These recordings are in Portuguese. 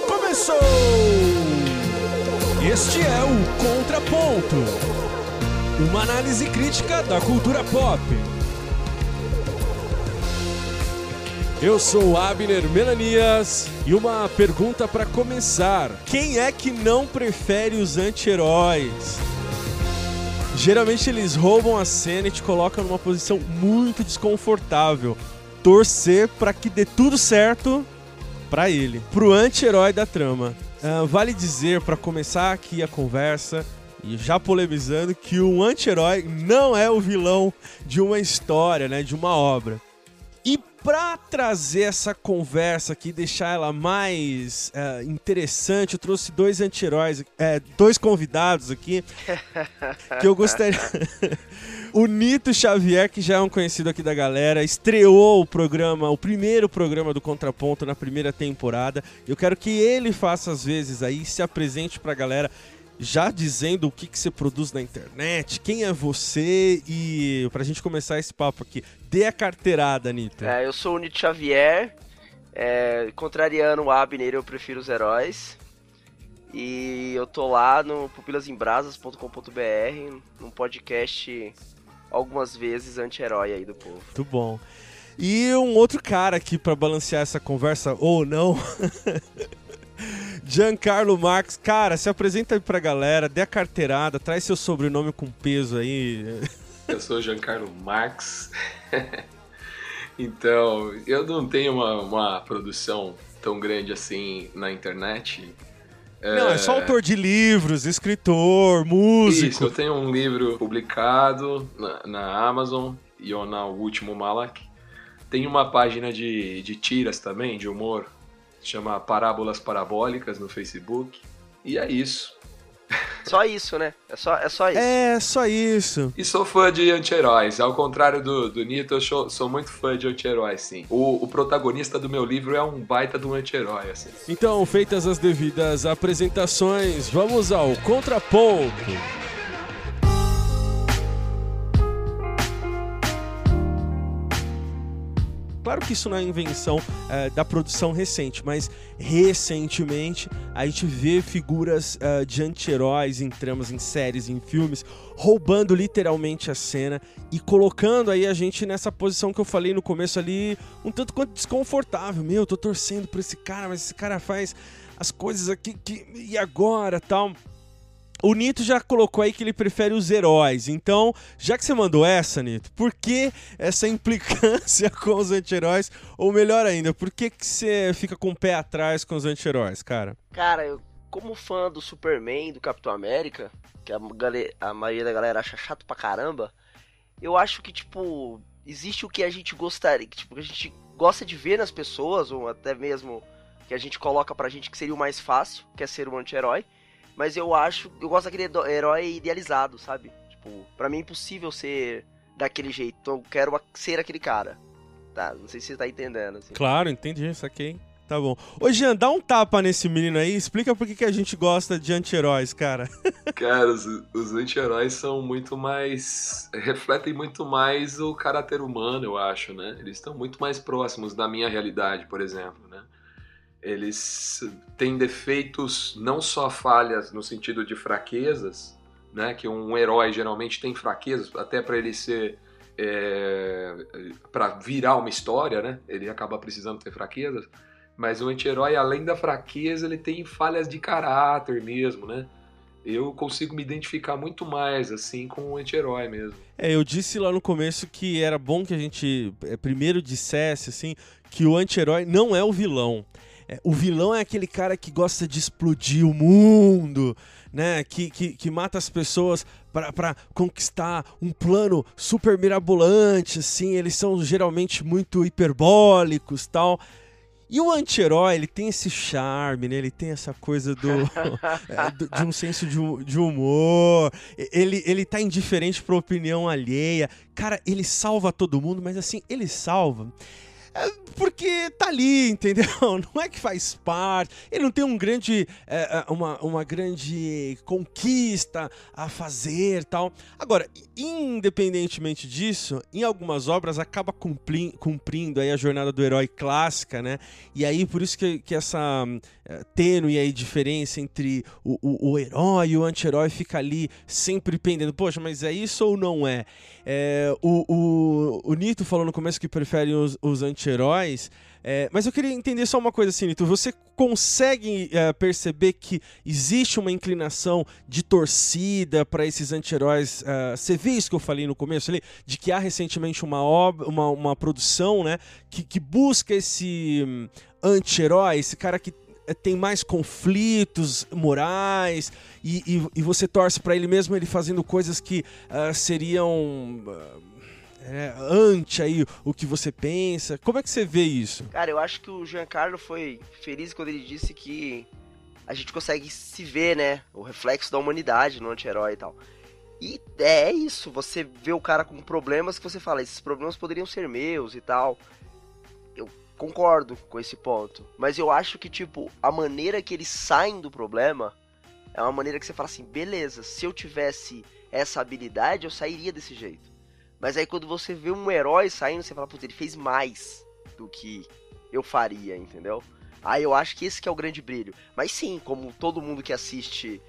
começou! Este é o Contraponto uma análise crítica da cultura pop. Eu sou Abner Melanias e uma pergunta para começar: quem é que não prefere os anti-heróis? Geralmente eles roubam a cena e te colocam numa posição muito desconfortável. Torcer para que dê tudo certo para ele, pro anti-herói da trama. Uh, vale dizer, para começar aqui a conversa, e já polemizando, que o anti-herói não é o vilão de uma história, né, de uma obra. E para trazer essa conversa aqui, deixar ela mais uh, interessante, eu trouxe dois anti-heróis, é, dois convidados aqui, que eu gostaria. O Nito Xavier, que já é um conhecido aqui da galera, estreou o programa, o primeiro programa do Contraponto na primeira temporada. Eu quero que ele faça as vezes aí, se apresente pra galera já dizendo o que, que você produz na internet, quem é você e pra gente começar esse papo aqui, dê a carteirada, Anitta. É, eu sou o Nito Xavier, é, contrariando o Abner, eu prefiro os heróis. E eu tô lá no pupilasembrasas.com.br, num podcast algumas vezes anti-herói aí do povo. Muito bom. E um outro cara aqui para balancear essa conversa, ou não, Giancarlo Marx, cara, se apresenta aí pra galera, dê a carteirada, traz seu sobrenome com peso aí. Eu sou Giancarlo Marx. então, eu não tenho uma, uma, produção tão grande assim na internet. Não, é... é só autor de livros, escritor, músico. Isso, eu tenho um livro publicado na, na Amazon, Yona O Último Malak. Tem uma página de, de tiras também, de humor, chama Parábolas Parabólicas no Facebook. E é isso. Só isso, né? É só, é só isso. É, só isso. E sou fã de anti-heróis. Ao contrário do, do Nito, eu sou, sou muito fã de anti-heróis, sim. O, o, protagonista do meu livro é um baita de um anti-herói, assim. Então, feitas as devidas apresentações, vamos ao contraponto. Claro que isso não é invenção uh, da produção recente, mas recentemente a gente vê figuras uh, de anti-heróis em tramas, em séries, em filmes, roubando literalmente a cena e colocando aí a gente nessa posição que eu falei no começo ali, um tanto quanto desconfortável. Meu, eu tô torcendo por esse cara, mas esse cara faz as coisas aqui que e agora, tal. O Nito já colocou aí que ele prefere os heróis. Então, já que você mandou essa, Nito, por que essa implicância com os anti-heróis? Ou melhor ainda, por que, que você fica com o pé atrás com os anti-heróis, cara? Cara, eu, como fã do Superman, do Capitão América, que a, a maioria da galera acha chato pra caramba, eu acho que, tipo, existe o que a gente gostaria, que, tipo, a gente gosta de ver nas pessoas, ou até mesmo que a gente coloca pra gente que seria o mais fácil, que é ser um anti-herói. Mas eu acho. Eu gosto daquele herói idealizado, sabe? Tipo, pra mim é impossível ser daquele jeito. Então eu quero ser aquele cara. Tá, não sei se você tá entendendo. Assim. Claro, entendi, saquei. Tá bom. Ô, Jean, dá um tapa nesse menino aí. Explica por que, que a gente gosta de anti-heróis, cara. cara, os, os anti-heróis são muito mais. refletem muito mais o caráter humano, eu acho, né? Eles estão muito mais próximos da minha realidade, por exemplo, né? Eles têm defeitos, não só falhas no sentido de fraquezas, né, que um herói geralmente tem fraquezas, até para ele ser é, para virar uma história, né, ele acaba precisando ter fraquezas, mas o anti-herói, além da fraqueza, ele tem falhas de caráter mesmo, né? Eu consigo me identificar muito mais assim com o anti-herói mesmo. É, eu disse lá no começo que era bom que a gente é, primeiro dissesse assim que o anti-herói não é o vilão. É, o vilão é aquele cara que gosta de explodir o mundo, né? Que, que, que mata as pessoas para conquistar um plano super mirabolante, assim. Eles são geralmente muito hiperbólicos tal. E o anti-herói, ele tem esse charme, né? Ele tem essa coisa do, é, de um senso de, de, humor. Ele, ele tá indiferente pra opinião alheia. Cara, ele salva todo mundo, mas assim, ele salva é, porque tá ali, entendeu? Não é que faz parte. Ele não tem um grande, é, é uma, uma grande conquista a fazer tal. Agora, independentemente disso, em algumas obras acaba cumprindo, cumprindo aí a jornada do herói clássica, né? E aí por isso que, que essa é, tênue aí diferença entre o, o, o herói e o anti-herói fica ali sempre pendendo. Poxa, mas é isso ou não é? é o, o, o Nito falou no começo que prefere os, os anti-heróis. É, mas eu queria entender só uma coisa assim, Nito. Você consegue é, perceber que existe uma inclinação de torcida para esses anti-heróis? É, você vê isso que eu falei no começo ali? De que há recentemente uma, obra, uma, uma produção né, que, que busca esse hum, anti-herói, esse cara que é, tem mais conflitos morais e, e, e você torce para ele mesmo ele fazendo coisas que uh, seriam uh, é, ante aí o que você pensa. Como é que você vê isso? Cara, eu acho que o Giancarlo foi feliz quando ele disse que a gente consegue se ver, né? O reflexo da humanidade no anti-herói e tal. E é isso, você vê o cara com problemas que você fala, esses problemas poderiam ser meus e tal. Eu concordo com esse ponto. Mas eu acho que, tipo, a maneira que eles saem do problema é uma maneira que você fala assim, beleza, se eu tivesse essa habilidade, eu sairia desse jeito. Mas aí quando você vê um herói saindo, você fala, putz, ele fez mais do que eu faria, entendeu? Aí eu acho que esse que é o grande brilho. Mas sim, como todo mundo que assiste,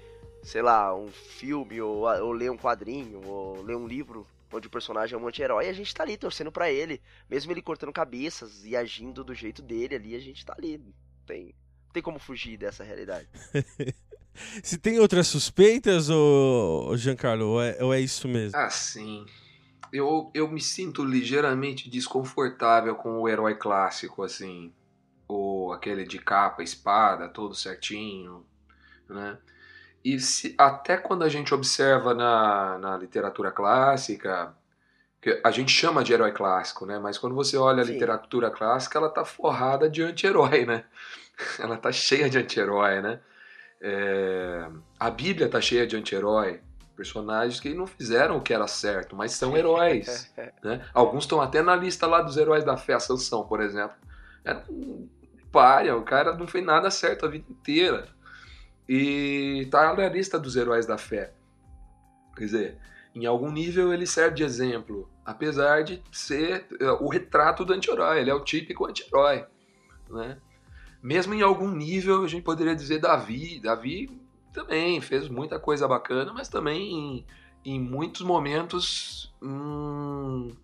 sei lá, um filme, ou, ou lê um quadrinho, ou lê um livro onde o personagem é um anti-herói, a gente tá ali torcendo para ele. Mesmo ele cortando cabeças e agindo do jeito dele ali, a gente tá ali. Tem, tem como fugir dessa realidade. Se tem outras suspeitas, ou Giancarlo, ou é, ou é isso mesmo? Ah, sim eu, eu me sinto ligeiramente desconfortável com o herói clássico, assim. Ou aquele de capa, espada, todo certinho, né? E se, até quando a gente observa na, na literatura clássica, que a gente chama de herói clássico, né? Mas quando você olha a Sim. literatura clássica, ela tá forrada de anti-herói, né? Ela tá cheia de anti-herói, né? É, a Bíblia tá cheia de anti-herói personagens que não fizeram o que era certo, mas são heróis. né? Alguns estão até na lista lá dos heróis da fé, a Sansão, por exemplo. É um párea, o cara não fez nada certo a vida inteira. E tá na lista dos heróis da fé. Quer dizer, em algum nível ele serve de exemplo, apesar de ser é, o retrato do anti-herói, ele é o típico anti-herói. Né? Mesmo em algum nível, a gente poderia dizer Davi. Davi também fez muita coisa bacana, mas também em, em muitos momentos hum,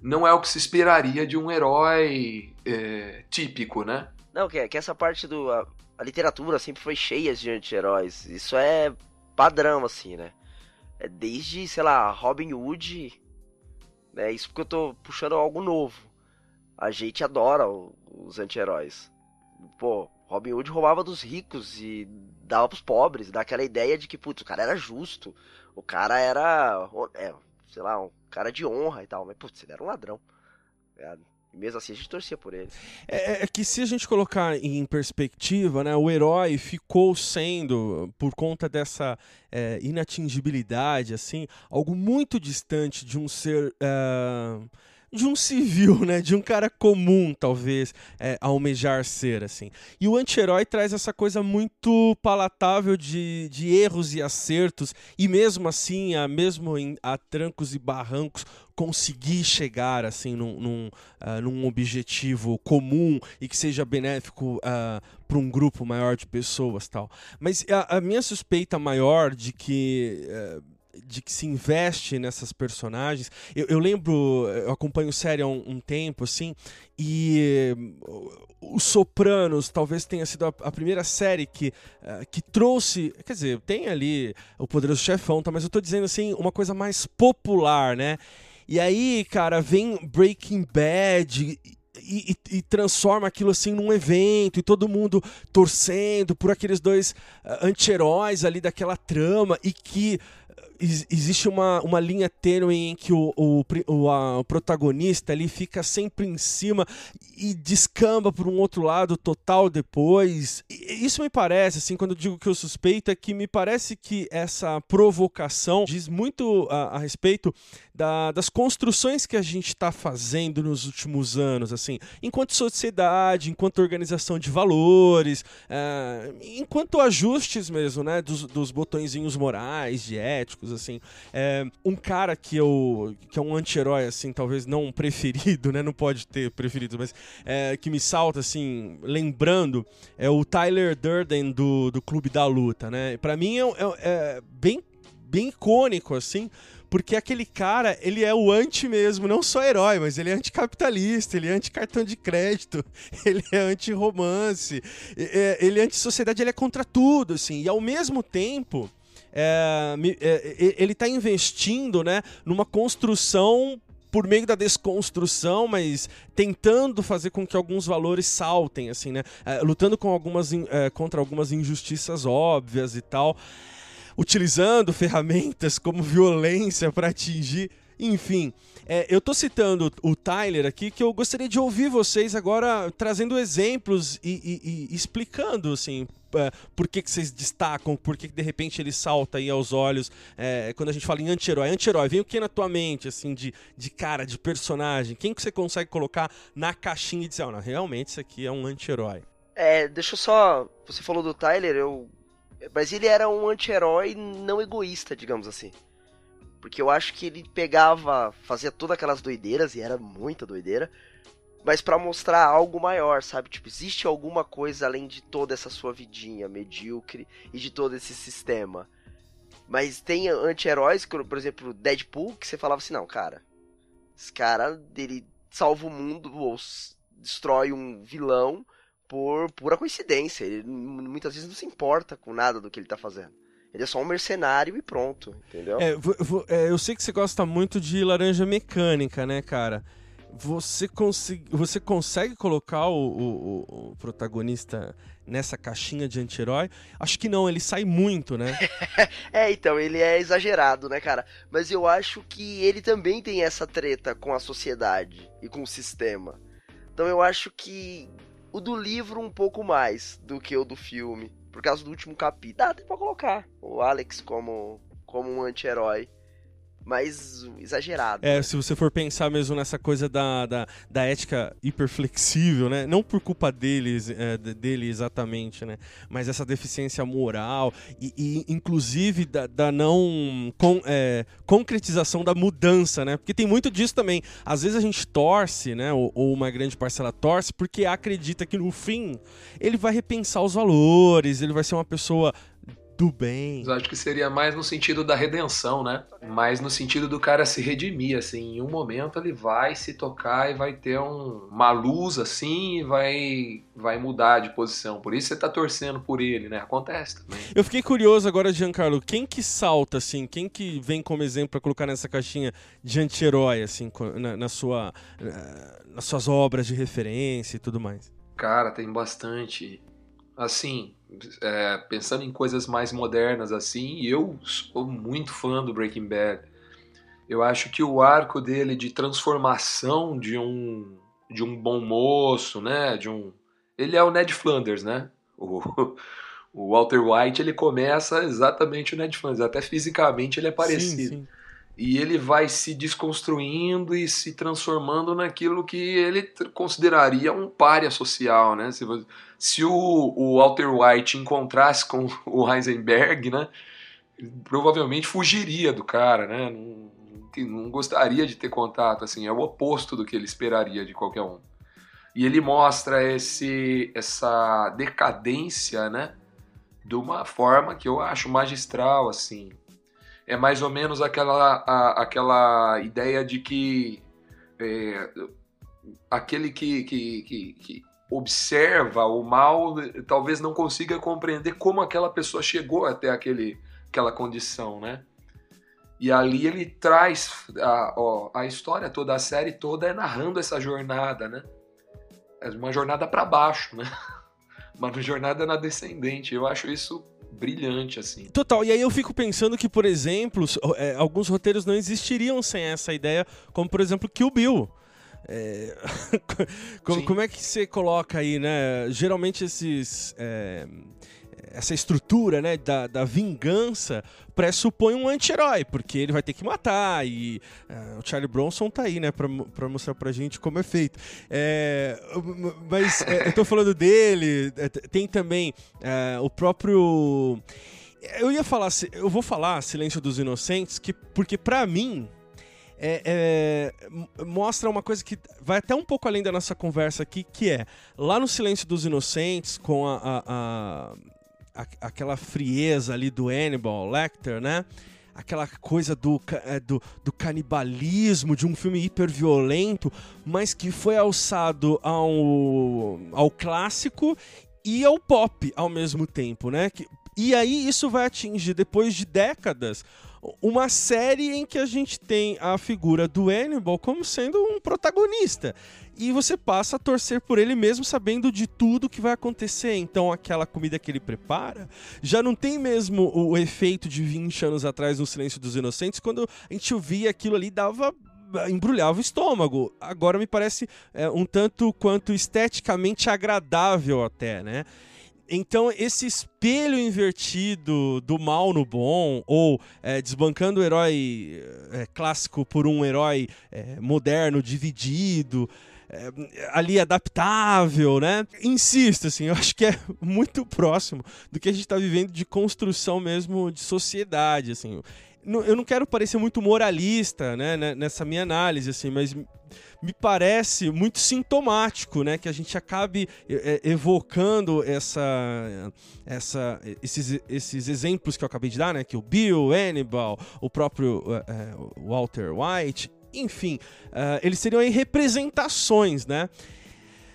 não é o que se esperaria de um herói é, típico, né? Não, que, que essa parte do. A, a literatura sempre foi cheia de anti-heróis. Isso é padrão, assim, né? É desde, sei lá, Robin Hood. Né? Isso porque eu tô puxando algo novo. A gente adora os anti-heróis. Pô, Robin Hood roubava dos ricos e dava pros pobres, dá aquela ideia de que, putz, o cara era justo, o cara era, é, sei lá, um cara de honra e tal, mas, putz, ele era um ladrão. É, e mesmo assim a gente torcia por ele. É, é, é, que se a gente colocar em perspectiva, né, o herói ficou sendo, por conta dessa é, inatingibilidade, assim, algo muito distante de um ser. Uh de um civil, né? De um cara comum, talvez, é, almejar ser, assim. E o anti-herói traz essa coisa muito palatável de, de erros e acertos, e mesmo assim, a, mesmo em, a trancos e barrancos, conseguir chegar, assim, num, num, uh, num objetivo comum e que seja benéfico uh, ah, para um grupo maior de pessoas, tal. Mas a, a minha suspeita maior de que... Uh, de que se investe nessas personagens. Eu, eu lembro, eu acompanho série há um, um tempo, assim, e uh, Os Sopranos talvez tenha sido a, a primeira série que, uh, que trouxe. Quer dizer, tem ali o Poderoso Chefão, tá, mas eu tô dizendo assim, uma coisa mais popular, né? E aí, cara, vem Breaking Bad. E, e, e, transforma aquilo assim num evento e todo mundo torcendo por aqueles dois uh, anti-heróis ali daquela trama e que existe uma, uma linha tênue em que o, o, o, a, o protagonista ali fica sempre em cima e descamba por um outro lado total depois. E, isso me parece, assim, quando eu digo que eu suspeito, é que me parece que essa provocação diz muito a, a respeito da, das construções que a gente está fazendo nos últimos anos, assim, enquanto sociedade, enquanto organização de valores, é, enquanto ajustes mesmo, né, dos, dos botõezinhos morais, de éticos, assim. É, um cara que eu que é um anti-herói, assim, talvez não preferido, né, não pode ter preferido, mas é, que me salta, assim, lembrando, é o Tyler Durden do, do Clube da Luta, né. Para mim é, é, é bem bem icônico, assim, porque aquele cara, ele é o anti mesmo, não só herói, mas ele é anticapitalista, ele é anti-cartão de crédito, ele é anti-romance, é, ele é anti-sociedade, ele é contra tudo, assim. E ao mesmo tempo, é, é, ele está investindo né, numa construção por meio da desconstrução, mas tentando fazer com que alguns valores saltem, assim, né? É, lutando com algumas, é, contra algumas injustiças óbvias e tal utilizando ferramentas como violência para atingir. Enfim, é, eu estou citando o Tyler aqui, que eu gostaria de ouvir vocês agora trazendo exemplos e, e, e explicando, assim, é, por que, que vocês destacam, por que, que de repente ele salta aí aos olhos é, quando a gente fala em anti-herói. Anti-herói, vem o que na tua mente, assim, de, de cara, de personagem? Quem que você consegue colocar na caixinha e dizer, oh, não, realmente isso aqui é um anti-herói? É, deixa eu só. Você falou do Tyler, eu mas ele era um anti-herói não egoísta, digamos assim. Porque eu acho que ele pegava, fazia todas aquelas doideiras, e era muita doideira, mas para mostrar algo maior, sabe? Tipo, existe alguma coisa além de toda essa sua vidinha medíocre e de todo esse sistema. Mas tem anti-heróis, por exemplo, Deadpool, que você falava assim, não, cara, esse cara, ele salva o mundo ou destrói um vilão por pura coincidência. Ele muitas vezes não se importa com nada do que ele tá fazendo. Ele é só um mercenário e pronto, entendeu? É, é, eu sei que você gosta muito de laranja mecânica, né, cara? Você, você consegue colocar o, o, o protagonista nessa caixinha de anti-herói? Acho que não, ele sai muito, né? é, então, ele é exagerado, né, cara? Mas eu acho que ele também tem essa treta com a sociedade e com o sistema. Então eu acho que o do livro um pouco mais do que o do filme. Por causa do último capítulo. Dá até pra colocar o Alex como, como um anti-herói mais exagerado. É, né? se você for pensar mesmo nessa coisa da, da, da ética hiperflexível, né? Não por culpa deles, é, dele exatamente, né? Mas essa deficiência moral e, e inclusive da, da não com, é, concretização da mudança, né? Porque tem muito disso também. Às vezes a gente torce, né? Ou, ou uma grande parcela torce porque acredita que no fim ele vai repensar os valores, ele vai ser uma pessoa do bem. Eu acho que seria mais no sentido da redenção, né? Mais no sentido do cara se redimir, assim. Em um momento ele vai se tocar e vai ter um, uma luz, assim, e vai, vai mudar de posição. Por isso você tá torcendo por ele, né? Acontece também. Eu fiquei curioso agora, Giancarlo. Quem que salta, assim? Quem que vem como exemplo para colocar nessa caixinha de anti-herói, assim, na, na sua, nas suas obras de referência e tudo mais? Cara, tem bastante. Assim, é, pensando em coisas mais modernas assim, eu sou muito fã do Breaking Bad. Eu acho que o arco dele de transformação de um de um bom moço, né, de um ele é o Ned Flanders, né? O, o Walter White ele começa exatamente o Ned Flanders, até fisicamente ele é parecido. Sim, sim e ele vai se desconstruindo e se transformando naquilo que ele consideraria um párea social, né? Se, se o, o, Walter White encontrasse com o Heisenberg, né? Provavelmente fugiria do cara, né? Não, não gostaria de ter contato, assim, é o oposto do que ele esperaria de qualquer um. E ele mostra esse, essa decadência, né? De uma forma que eu acho magistral, assim é mais ou menos aquela, a, aquela ideia de que é, aquele que, que, que, que, observa o mal talvez não consiga compreender como aquela pessoa chegou até aquele, aquela condição, né? E ali ele traz a, ó, a história toda, a série toda é narrando essa jornada, né? É uma jornada para baixo, né? Uma jornada na descendente. Eu acho isso brilhante, assim. Total, e aí eu fico pensando que, por exemplo, é, alguns roteiros não existiriam sem essa ideia, como por exemplo Kill Bill. É... como, é que você coloca aí, né? Geralmente esses. É essa estrutura né, da, da vingança pressupõe um anti-herói, porque ele vai ter que matar, e uh, o Charlie Bronson tá aí, né, pra, pra mostrar pra gente como é feito. É, mas é, eu tô falando dele, é, tem também uh, o próprio... Eu ia falar, eu vou falar Silêncio dos Inocentes, que, porque para mim, é, é, mostra uma coisa que vai até um pouco além da nossa conversa aqui, que é lá no Silêncio dos Inocentes, com a, a, a aquela frieza ali do Hannibal Lecter, né? Aquela coisa do, é, do, do canibalismo, de um filme hiper violento, mas que foi alçado ao, ao clássico e ao pop ao mesmo tempo, né? E aí isso vai atingir, depois de décadas, uma série em que a gente tem a figura do Hannibal como sendo um protagonista. E você passa a torcer por ele mesmo sabendo de tudo que vai acontecer. Então, aquela comida que ele prepara já não tem mesmo o efeito de 20 anos atrás no Silêncio dos Inocentes, quando a gente via aquilo ali dava embrulhava o estômago. Agora me parece é, um tanto quanto esteticamente agradável até, né? Então, esse espelho invertido do mal no bom, ou é, desbancando o herói é, clássico por um herói é, moderno, dividido, é, ali adaptável, né? Insisto, assim, eu acho que é muito próximo do que a gente está vivendo de construção mesmo de sociedade, assim eu não quero parecer muito moralista, né, né, nessa minha análise, assim, mas me parece muito sintomático, né, que a gente acabe é, é, evocando essa, essa, esses, esses exemplos que eu acabei de dar, né, que o Bill, Hannibal, o próprio uh, Walter White, enfim, uh, eles seriam representações, né?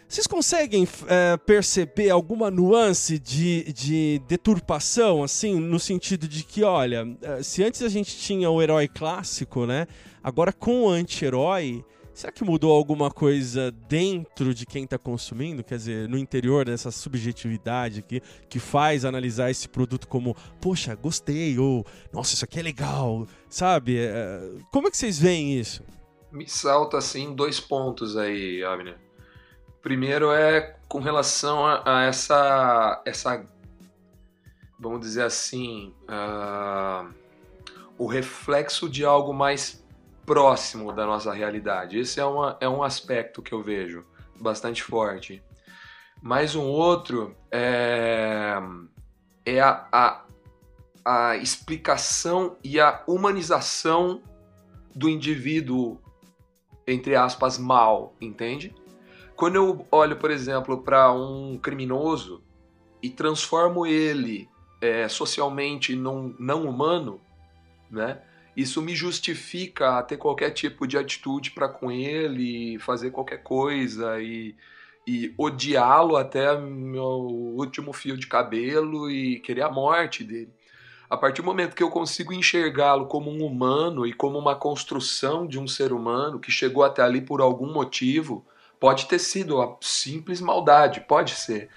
Vocês conseguem é, perceber alguma nuance de, de deturpação, assim, no sentido de que, olha, é, se antes a gente tinha o herói clássico, né? Agora com o anti-herói, será que mudou alguma coisa dentro de quem está consumindo? Quer dizer, no interior dessa subjetividade aqui, que faz analisar esse produto como, poxa, gostei, ou nossa, isso aqui é legal, sabe? É, como é que vocês veem isso? Me salta, assim, dois pontos aí, Abner. Primeiro é com relação a, a essa, essa, vamos dizer assim, uh, o reflexo de algo mais próximo da nossa realidade. Esse é, uma, é um aspecto que eu vejo bastante forte. Mais um outro é, é a, a, a explicação e a humanização do indivíduo, entre aspas, mal, entende? Quando eu olho, por exemplo, para um criminoso e transformo ele é, socialmente num não humano, né? Isso me justifica a ter qualquer tipo de atitude para com ele, fazer qualquer coisa e, e odiá-lo até meu último fio de cabelo e querer a morte dele. A partir do momento que eu consigo enxergá-lo como um humano e como uma construção de um ser humano que chegou até ali por algum motivo, Pode ter sido a simples maldade, pode ser,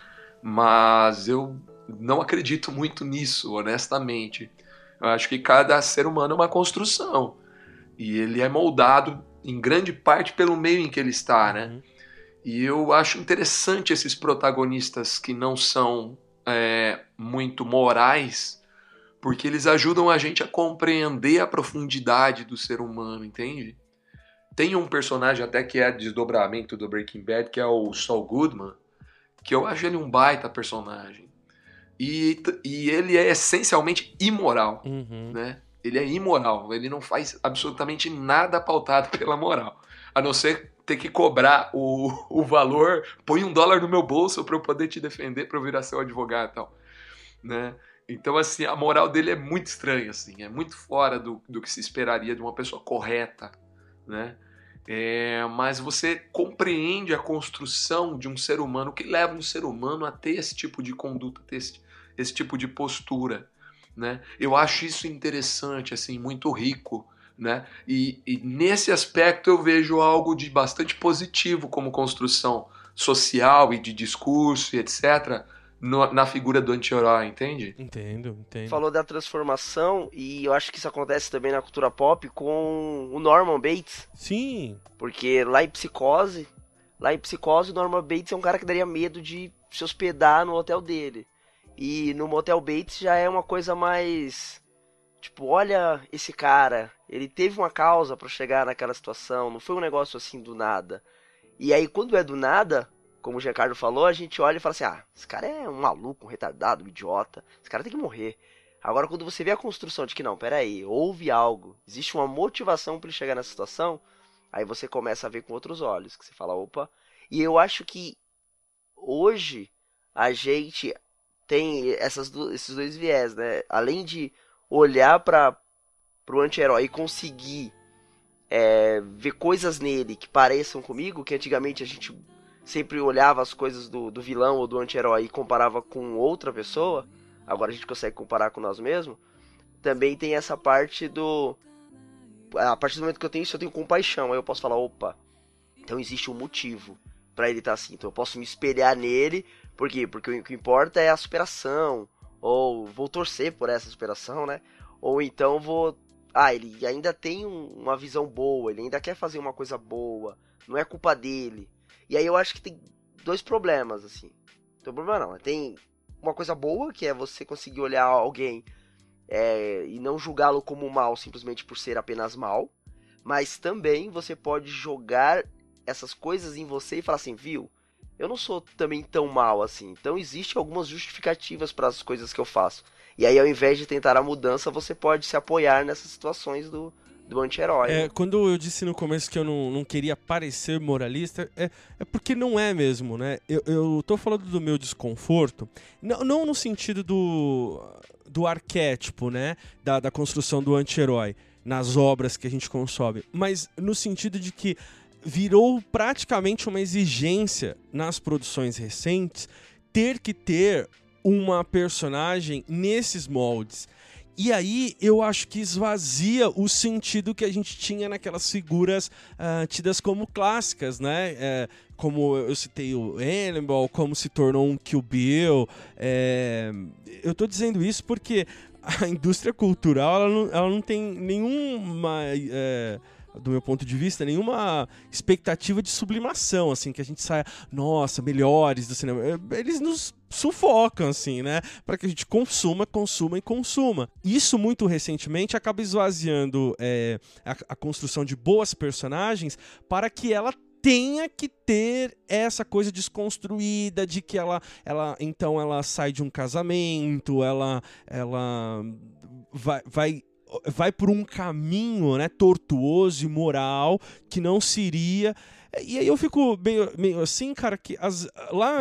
mas eu não acredito muito nisso, honestamente. Eu acho que cada ser humano é uma construção e ele é moldado em grande parte pelo meio em que ele está, né? Uhum. E eu acho interessante esses protagonistas que não são é, muito morais, porque eles ajudam a gente a compreender a profundidade do ser humano, entende? Tem um personagem até que é desdobramento do Breaking Bad, que é o Saul Goodman, que eu acho ele um baita personagem. E, e ele é essencialmente imoral, uhum. né? Ele é imoral, ele não faz absolutamente nada pautado pela moral. A não ser ter que cobrar o, o valor, põe um dólar no meu bolso para eu poder te defender, para eu virar seu advogado e tal, né? Então, assim, a moral dele é muito estranha, assim, é muito fora do, do que se esperaria de uma pessoa correta, né? É, mas você compreende a construção de um ser humano que leva um ser humano a ter esse tipo de conduta, ter esse, esse tipo de postura, né? Eu acho isso interessante, assim, muito rico, né? E, e nesse aspecto eu vejo algo de bastante positivo como construção social e de discurso e etc. no, na figura do anti-herói, entende? Entendo, entendo. Falou da transformação e eu acho que isso acontece também na cultura pop com o Norman Bates. Sim. Porque lá em Psicose, lá em Psicose o Norman Bates é um cara que daria medo de se hospedar no hotel dele. E no Motel Bates já é uma coisa mais tipo, olha esse cara, ele teve uma causa para chegar naquela situação, não foi um negócio assim do nada. E aí quando é do nada, como o Giancarlo falou, a gente olha e fala assim: ah, esse cara é um maluco, um retardado, um idiota, esse cara tem que morrer. Agora, quando você vê a construção de que não, peraí, houve algo, existe uma motivação para ele chegar nessa situação, aí você começa a ver com outros olhos, que você fala, opa. E eu acho que hoje a gente tem essas do, esses dois viés, né? Além de olhar para o anti-herói e conseguir é, ver coisas nele que pareçam comigo, que antigamente a gente sempre olhava as coisas do, do vilão ou do anti-herói e comparava com outra pessoa, agora a gente consegue comparar com nós mesmos, também tem essa parte do. A partir do momento que eu tenho isso, eu tenho compaixão. Aí eu posso falar, opa, então existe um motivo para ele estar tá assim. Então eu posso me espelhar nele. Por quê? Porque o que importa é a superação. Ou vou torcer por essa superação, né? Ou então vou. Ah, ele ainda tem um, uma visão boa, ele ainda quer fazer uma coisa boa. Não é culpa dele. E aí eu acho que tem dois problemas, assim. Tem problema não. Tem uma coisa boa, que é você conseguir olhar alguém é, e não julgá-lo como mal simplesmente por ser apenas mal. Mas também você pode jogar essas coisas em você e falar assim, viu? Eu não sou também tão mal assim. Então existem algumas justificativas para as coisas que eu faço. E aí, ao invés de tentar a mudança, você pode se apoiar nessas situações do, do anti-herói. É, quando eu disse no começo que eu não, não queria parecer moralista, é, é porque não é mesmo, né? Eu, eu tô falando do meu desconforto, não, não no sentido do, do arquétipo, né? Da, da construção do anti-herói nas obras que a gente consome, mas no sentido de que virou praticamente uma exigência nas produções recentes ter que ter uma personagem nesses moldes. E aí eu acho que esvazia o sentido que a gente tinha naquelas figuras uh, tidas como clássicas, né? É, como eu citei o Hannibal, como se tornou um Kill Bill. É, eu tô dizendo isso porque a indústria cultural ela não, ela não tem nenhuma. É, do meu ponto de vista, nenhuma expectativa de sublimação, assim, que a gente saia, nossa, melhores do cinema. É, eles nos sufocam, assim, né? Para que a gente consuma, consuma e consuma. Isso, muito recentemente, acaba esvaziando é, a, a construção de boas personagens para que ela tenha que ter essa coisa desconstruída de que ela, ela então ela sai de um casamento, ela, ela vai, vai vai por um caminho né, tortuoso e moral que não seria. E aí eu fico meio, meio assim, cara, que as, lá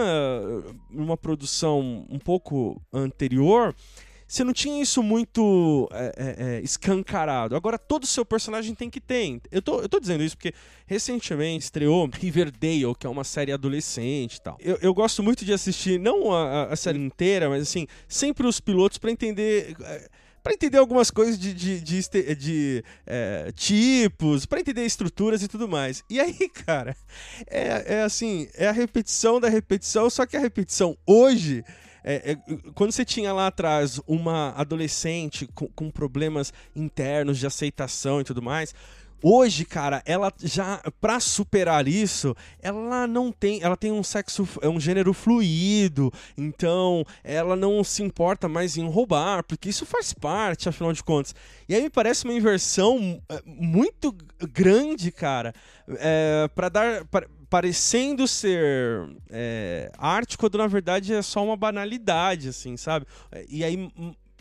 numa produção um pouco anterior, você não tinha isso muito é, é, é escancarado. Agora todo seu personagem tem que ter. Eu tô, eu tô dizendo isso porque recentemente estreou Riverdale, que é uma série adolescente e tal. Eu, eu gosto muito de assistir, não a, a série inteira, mas assim, sempre os pilotos para entender é, para entender algumas coisas de, de, de, de é, tipos, para entender estruturas e tudo mais. E aí, cara, é, é assim, é a repetição da repetição, só que a repetição hoje. É, é, quando você tinha lá atrás uma adolescente com, com problemas internos de aceitação e tudo mais, Hoje, cara, ela já para superar isso, ela não tem, ela tem um sexo, é um gênero fluido, então ela não se importa mais em roubar, porque isso faz parte, afinal de contas. E aí me parece uma inversão é, muito grande, cara, é, para dar pra, parecendo ser é, arte quando na verdade é só uma banalidade, assim, sabe? E aí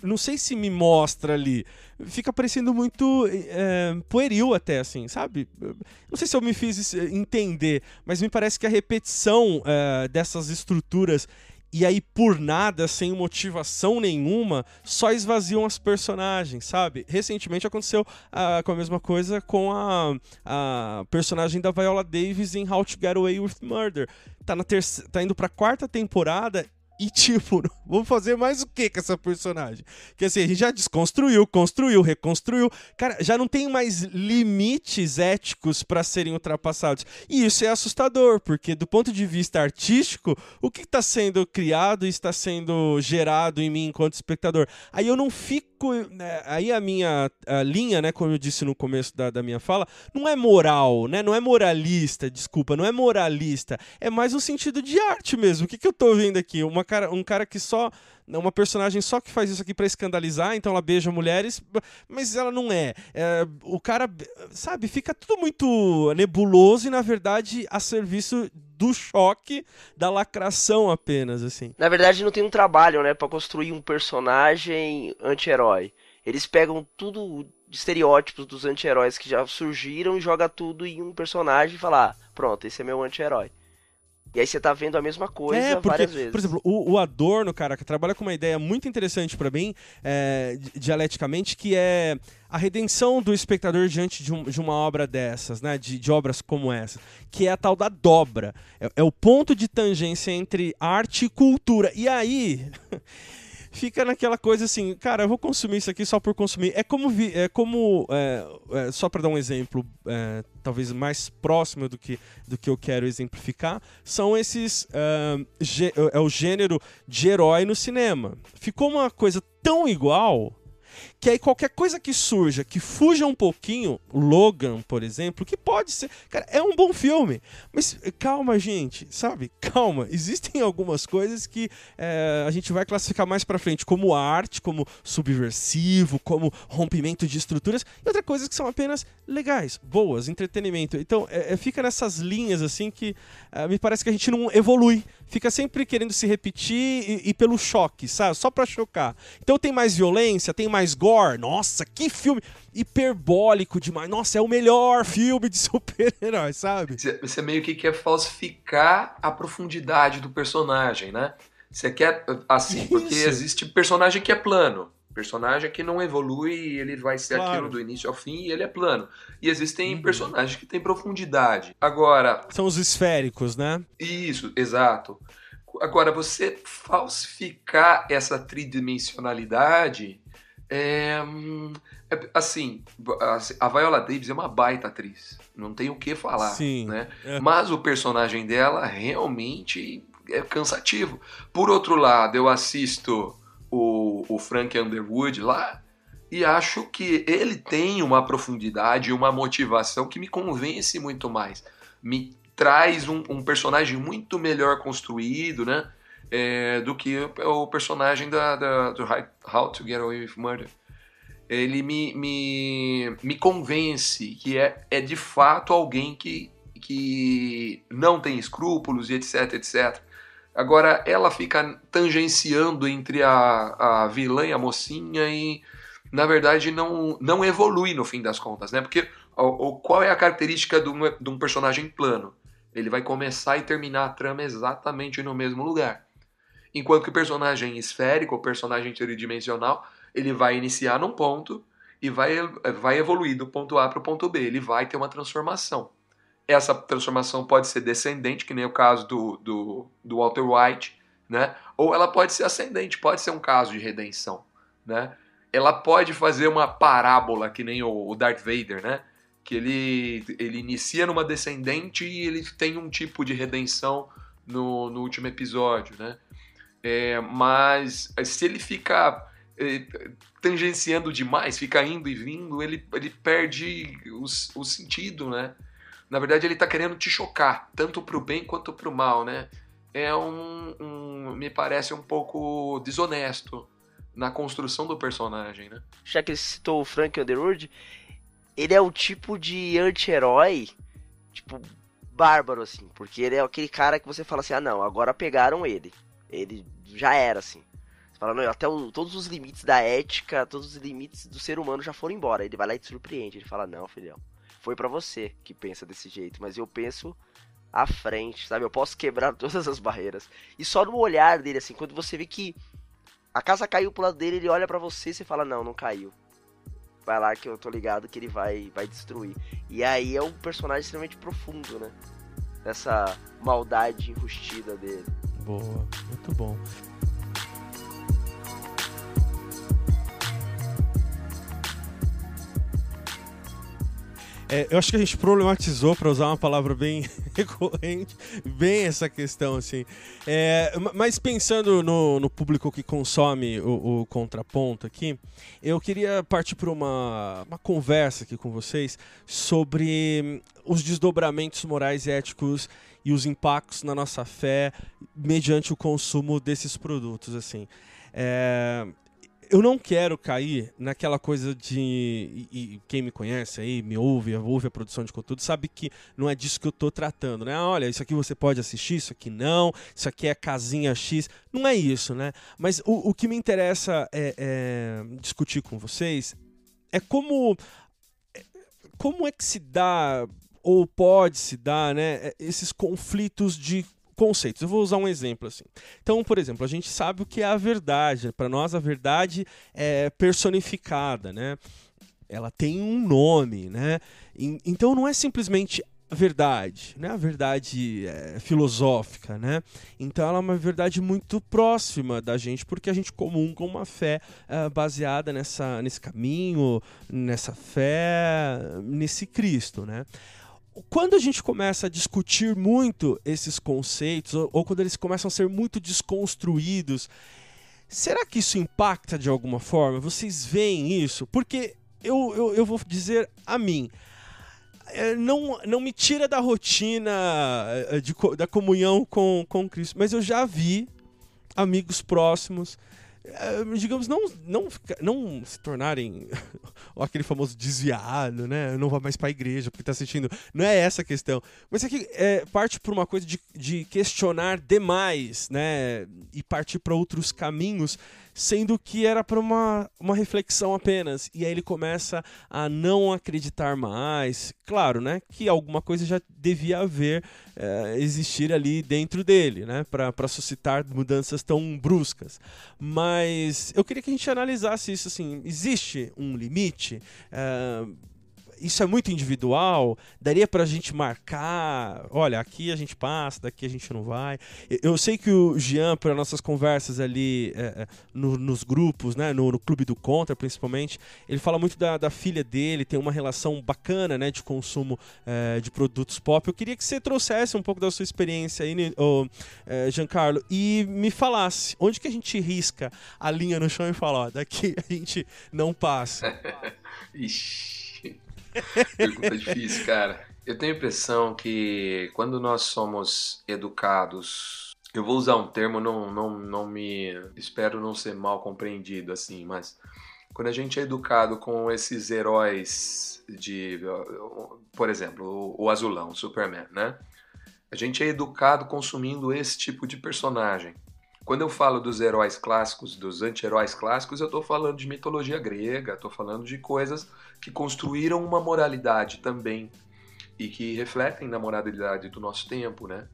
não sei se me mostra ali. Fica parecendo muito é, pueril até, assim, sabe? Não sei se eu me fiz entender, mas me parece que a repetição é, dessas estruturas e aí por nada, sem motivação nenhuma, só esvaziam as personagens, sabe? Recentemente aconteceu uh, com a mesma coisa com a, a personagem da Viola Davis em How to Get Away with Murder. Tá, na terça, tá indo pra quarta temporada E tipo, vamos fazer mais o que com essa personagem? Que assim, a gente já desconstruiu, construiu, reconstruiu. Cara, já não tem mais limites éticos para serem ultrapassados. E isso é assustador, porque do ponto de vista artístico, o que está sendo criado e está sendo gerado em mim enquanto espectador? Aí eu não fico. Né, aí a minha a linha, né, como eu disse no começo da, da minha fala, não é moral, né? Não é moralista, desculpa, não é moralista. É mais um sentido de arte mesmo. O que, que eu tô vendo aqui? Uma cara, um cara que só uma personagem só que faz isso aqui para escandalizar, então ela beija mulheres, mas ela não é. é. O cara, sabe, fica tudo muito nebuloso e na verdade a serviço do choque da lacração apenas, assim. Na verdade não tem um trabalho, né, para construir um personagem anti-herói. Eles pegam tudo de estereótipos dos anti-heróis que já surgiram e joga tudo em um personagem e fala, ah, pronto, esse é meu anti-herói. E aí você tá vendo a mesma coisa é, porque, várias vezes. Por exemplo, o, o Adorno, cara, que trabalha com uma ideia muito interessante para mim, é, dialeticamente, que é a redenção do espectador diante de, um, de uma obra dessas, né? De, de, obras como essa, que é a tal da dobra. É, é o ponto de tangência entre arte e cultura. E aí. fica naquela coisa assim, cara, eu vou consumir isso aqui só por consumir. É como, vi, é como é, é, só para dar um exemplo, é, talvez mais próximo do que, do que eu quero exemplificar, são esses, é o gênero de herói no cinema. Ficou uma coisa tão igual que aí qualquer coisa que surja, que fuja um pouquinho, Logan, por exemplo, que pode ser. Cara, é um bom filme. Mas calma, gente, sabe? Calma. Existem algumas coisas que é, a gente vai classificar mais pra frente como arte, como subversivo, como rompimento de estruturas, e outras coisas que são apenas legais, boas, entretenimento. Então, é, é, fica nessas linhas assim que é, me parece que a gente não evolui. Fica sempre querendo se repetir e, e pelo choque, sabe? Só pra chocar. Então tem mais violência, tem mais gore nossa, que filme hiperbólico demais. Nossa, é o melhor filme de super-herói, sabe? Você meio que quer falsificar a profundidade do personagem, né? Você quer assim, Isso. porque existe personagem que é plano. Personagem que não evolui, ele vai ser claro. aquilo do início ao fim e ele é plano. E existem uhum. personagens que têm profundidade. Agora. São os esféricos, né? Isso, exato. Agora, você falsificar essa tridimensionalidade é, assim, a Viola Davis é uma baita atriz, não tem o que falar, Sim, né? É. Mas o personagem dela realmente é cansativo. Por outro lado, eu assisto o, o Frank Underwood lá e acho que ele tem uma profundidade, uma motivação que me convence muito mais. Me traz um, um personagem muito melhor construído, né? É, do que o personagem da, da, do How to Get Away with Murder. Ele me, me, me convence que é, é de fato alguém que, que não tem escrúpulos e etc, etc. Agora, ela fica tangenciando entre a, a vilã e a mocinha e, na verdade, não, não evolui no fim das contas, né? Porque o, qual é a característica de um, de um personagem plano? Ele vai começar e terminar a trama exatamente no mesmo lugar. Enquanto que o personagem esférico, o personagem tridimensional, ele vai iniciar num ponto e vai, vai evoluir do ponto A para o ponto B. Ele vai ter uma transformação. Essa transformação pode ser descendente, que nem o caso do, do, do Walter White, né? ou ela pode ser ascendente, pode ser um caso de redenção. Né? Ela pode fazer uma parábola, que nem o, o Darth Vader, né? que ele, ele inicia numa descendente e ele tem um tipo de redenção no, no último episódio. Né? É, mas se ele fica é, tangenciando demais, fica indo e vindo, ele, ele perde o, o sentido, né? Na verdade, ele está querendo te chocar, tanto para o bem quanto para o mal, né? É um, um, me parece um pouco desonesto na construção do personagem, né? Já que ele citou o Frank Underwood, ele é o tipo de anti-herói, tipo, bárbaro, assim, porque ele é aquele cara que você fala assim, ah não, agora pegaram ele. Ele já era, assim. Você fala, não, até o, todos os limites da ética, todos os limites do ser humano já foram embora. Ele vai lá e te surpreende. Ele fala, não, filhão, foi para você que pensa desse jeito, mas eu penso à frente, sabe? Eu posso quebrar todas as barreiras. E só no olhar dele, assim, quando você vê que a casa caiu pro lado dele, ele olha para você e você fala, não, não caiu. Vai lá que eu tô ligado que ele vai, vai destruir. E aí é um personagem extremamente profundo, né? Dessa maldade enrustida dele. Boa, muito bom. É, eu acho que a gente problematizou, para usar uma palavra bem recorrente, bem essa questão, assim. É, mas pensando no, no, público que consome o, o, contraponto aqui, eu queria partir para uma, uma conversa aqui com vocês sobre os desdobramentos morais e éticos e os impactos na nossa fé mediante o consumo desses produtos, assim. É, eu não quero cair naquela coisa de. E, e, quem me conhece aí, me ouve, ouve a produção de conteúdo, sabe que não é disso que eu estou tratando, né? Olha, isso aqui você pode assistir, isso aqui não, isso aqui é casinha X. Não é isso, né? Mas o, o que me interessa é, é discutir com vocês é como. Como é que se dá ou pode se dar, né, esses conflitos de conceitos. Eu vou usar um exemplo assim. Então, por exemplo, a gente sabe o que é a verdade. Para nós, a verdade é personificada, né? Ela tem um nome, né? Então, não é simplesmente verdade, né? A verdade é, filosófica, né? Então ela é uma verdade muito próxima da gente, porque a gente comunga uma fé é, baseada nessa, nesse caminho, nessa fé, nesse Cristo, né? Quando a gente começa a discutir muito esses conceitos, ou, ou, quando eles começam a ser muito desconstruídos, será que isso impacta de alguma forma? Vocês veem isso? Porque eu, eu, eu vou dizer a mim. É, não, não me tira da rotina é, de, da comunhão com, com Cristo, mas eu já vi amigos próximos digamos, não, não, não se tornarem aquele famoso desviado, né? Não vá mais para a igreja porque está assistindo. Não é essa a questão. Mas é que é, parte por uma coisa de, de questionar demais, né? E partir para outros caminhos sendo que era para uma, uma reflexão apenas. E aí ele começa a não acreditar mais. Claro, né, que alguma coisa já devia haver, é, existir ali dentro dele, né, para suscitar mudanças tão bruscas. Mas eu queria que a gente analisasse isso assim: existe um limite? É, isso é muito individual, daria para a gente marcar, olha, aqui a gente passa, daqui a gente não vai. Eu sei que o Jean, para nossas conversas ali é, é, no, nos grupos, né, no, no, Clube do Contra principalmente, ele fala muito da, da, filha dele, tem uma relação bacana né, de consumo é, de produtos pop. Eu queria que você trouxesse um pouco da sua experiência aí, oh, é, Giancarlo, e me falasse onde que a gente risca a linha no chão e fala, ó, daqui a gente não passa. Ixi. Pergunta difícil, cara. Eu tenho a impressão que quando nós somos educados, eu vou usar um termo, não, não, não me. Espero não ser mal compreendido assim, mas quando a gente é educado com esses heróis de. Por exemplo, o, Azulão, o Superman, né? A gente é educado consumindo esse tipo de personagem. Quando eu falo dos heróis clássicos, dos anti-heróis clássicos, eu estou falando de mitologia grega, estou falando de coisas que construíram uma moralidade também e que refletem na moralidade do nosso tempo, né?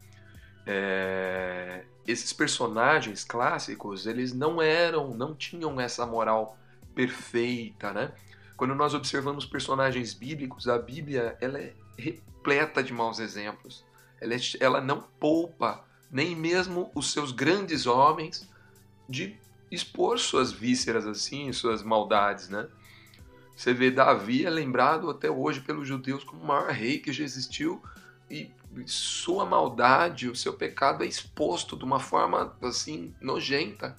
É... Esses personagens clássicos, eles não eram, não tinham essa moral perfeita, né? Quando nós observamos personagens bíblicos, a Bíblia ela é repleta de maus exemplos. Ela, é, ela não poupa nem mesmo os seus grandes homens de expor suas vísceras assim, suas maldades, né? Você vê Davi é lembrado até hoje pelos judeus como o maior rei que já existiu e sua maldade, o seu pecado é exposto de uma forma assim nojenta.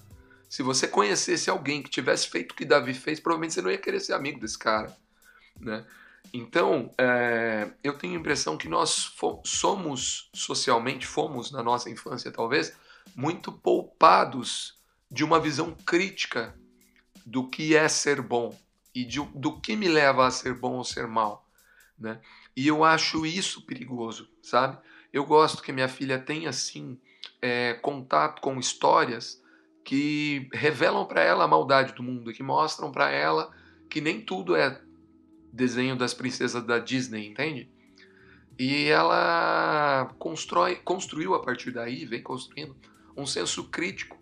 Se você conhecesse alguém que tivesse feito o que Davi fez, provavelmente você não ia querer ser amigo desse cara, né? Então, é, eu tenho a impressão que nós somos, socialmente, fomos na nossa infância talvez, muito poupados de uma visão crítica do que é ser bom e de, do que me leva a ser bom ou ser mal. Né? E eu acho isso perigoso, sabe? Eu gosto que minha filha tenha, assim, é, contato com histórias que revelam para ela a maldade do mundo, que mostram para ela que nem tudo é desenho das princesas da Disney, entende? E ela constrói, construiu a partir daí, vem construindo um senso crítico,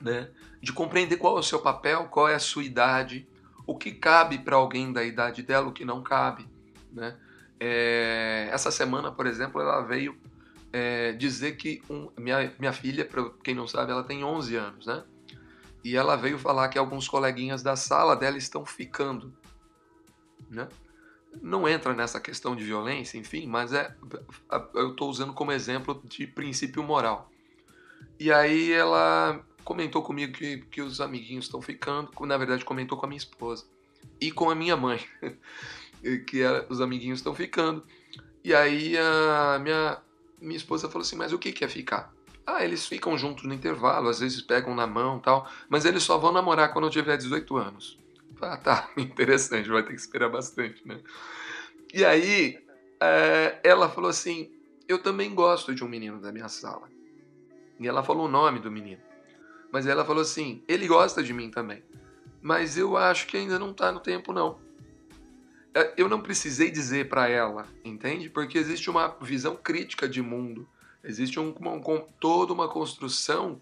né? De compreender qual é o seu papel, qual é a sua idade, o que cabe para alguém da idade dela, o que não cabe, né? É, essa semana, por exemplo, ela veio é, dizer que um, minha, minha filha, para quem não sabe, ela tem 11 anos, né? E ela veio falar que alguns coleguinhas da sala dela estão ficando, né? Não entra nessa questão de violência, enfim, mas é eu estou usando como exemplo de princípio moral. E aí ela comentou comigo que, que os amiguinhos estão ficando, na verdade comentou com a minha esposa e com a minha mãe, que os amiguinhos estão ficando. E aí a minha, minha esposa falou assim, mas o que, que é ficar? Ah, eles ficam juntos no intervalo, às vezes pegam na mão tal, mas eles só vão namorar quando eu tiver 18 anos. Ah, tá, interessante, vai ter que esperar bastante, né? E aí, é, ela falou assim: Eu também gosto de um menino da minha sala. E ela falou o nome do menino. Mas ela falou assim: Ele gosta de mim também. Mas eu acho que ainda não tá no tempo, não. É, eu não precisei dizer para ela, entende? Porque existe uma visão crítica de mundo, existe um, uma, toda uma construção